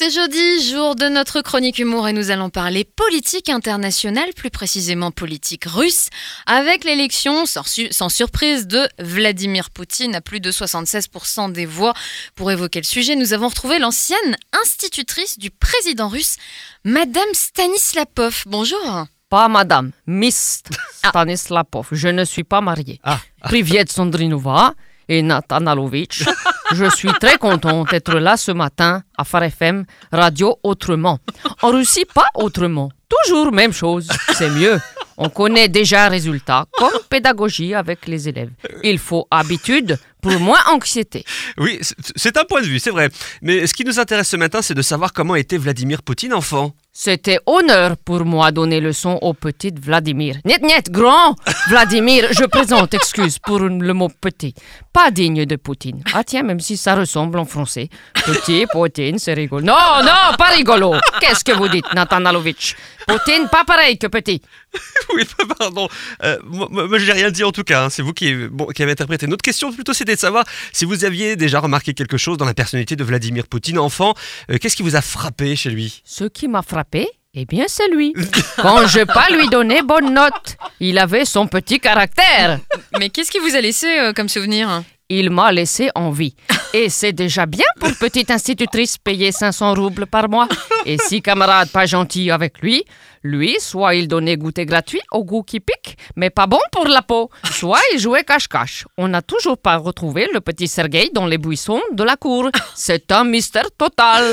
C'est jeudi, jour de notre chronique humour et nous allons parler politique internationale, plus précisément politique russe, avec l'élection sans, su- sans surprise de Vladimir Poutine à plus de 76% des voix. Pour évoquer le sujet, nous avons retrouvé l'ancienne institutrice du président russe, Madame Stanislapov. Bonjour. Pas madame, Miss Stanislapov. Je ne suis pas mariée. Ah. Privet Sandrinova et Natanalovitch. Je suis très contente d'être là ce matin à Phare FM, Radio Autrement. En Russie, pas autrement. Toujours même chose. C'est mieux. On connaît déjà résultat, comme pédagogie avec les élèves. Il faut habitude pour moins anxiété. Oui, c'est- un point de vue, c'est vrai. Mais ce qui nous intéresse ce matin, c'est de savoir comment était Vladimir Poutine enfant. C'était honneur pour moi donner leçon au petit Vladimir. Niet, niet, grand Vladimir, je présente excuse pour le mot petit. Pas digne de Poutine. Ah tiens, même si ça ressemble en français. Petit, Poutine, c'est rigolo. Non, non, pas rigolo. Qu'est-ce que vous dites, Natanalovitch Poutine, pas pareil que petit. oui, pardon. Euh, moi, moi, moi, j'ai rien dit en tout cas. hein. C'est vous qui, bon, qui avez interprété. Notre question plutôt, de savoir si vous aviez déjà remarqué quelque chose dans la personnalité de Vladimir Poutine enfant. Euh, Qu'est-ce qui vous a frappé chez lui? Ce qui m'a frappé, eh bien, c'est lui. Quand je pas lui donner bonne note, il avait son petit caractère. Mais qu'est-ce qui vous a laissé euh, comme souvenir? Il m'a laissé en vie. Et c'est déjà bien pour petite institutrice payer 500 roubles par mois. Et si camarade pas gentil avec lui, lui, soit il donnait goûter gratuit au goût qui pique, mais pas bon pour la peau, soit il jouait cache-cache. On n'a toujours pas retrouvé le petit Sergueï dans les buissons de la cour. C'est un mystère total.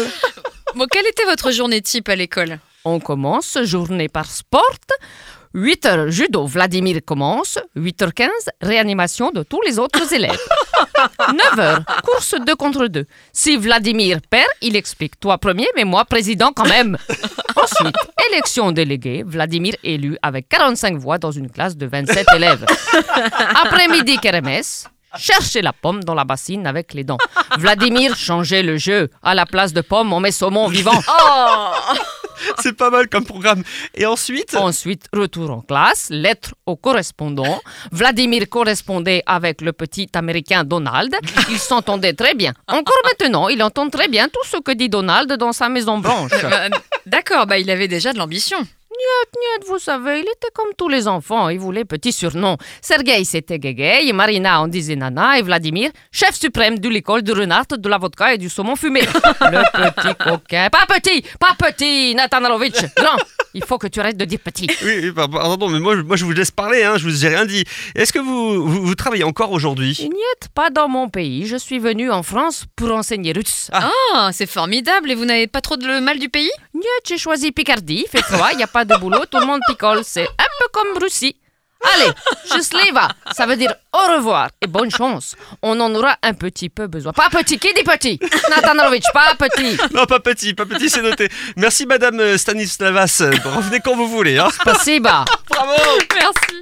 Bon, quelle était votre journée type à l'école? On commence journée par sport. 8h judo, Vladimir commence. 8h15, réanimation de tous les autres élèves. 9h, course 2 contre 2. Si Vladimir perd, il explique. Toi premier, mais moi président quand même. Ensuite, élection déléguée. Vladimir élu avec 45 voix dans une classe de 27 élèves. Après-midi, kermesse. Chercher la pomme dans la bassine avec les dents. Vladimir changeait le jeu. À la place de pomme, on met saumon vivant. C'est pas mal comme programme. Et ensuite? Ensuite, retour en classe, lettre au correspondant. Vladimir correspondait avec le petit américain Donald. Ils s'entendaient très bien. Encore maintenant, il entend très bien tout ce que dit Donald dans sa maison blanche. Euh, D'accord, bah il avait déjà de l'ambition. Niet, vous savez, il était comme tous les enfants, il voulait petit surnom. Sergueï, c'était Guégué, Marina, on disait Nana, et Vladimir, chef suprême de l'école du renard, de la vodka et du saumon fumé. Le petit coquin. Pas petit, pas petit, Natanalovitch. Grand, il faut que tu arrêtes de dire petit. Oui, oui, par- pardon, mais moi, je- moi je vous laisse parler, hein, je vous ai rien dit. Est-ce que vous, vous, vous travaillez encore aujourd'hui? Niet, pas dans mon pays. Je suis venu en France pour enseigner russe. Ah, c'est formidable et vous n'avez pas trop de le mal du pays? Niet, j'ai choisi Picardie. Il fait froid, il n'y a pas de boulot, tout le monde picole. C'est un peu comme Russie. Allez, Счастлива, ça veut dire au revoir et bonne chance. On en aura un petit peu besoin. Pas petit, qui dit petit Natanarovitch, pas petit. Non, pas petit, pas petit, c'est noté. Merci Madame euh, Stanislavas. Revenez quand vous voulez. Hein. Спасибо. Bravo Merci.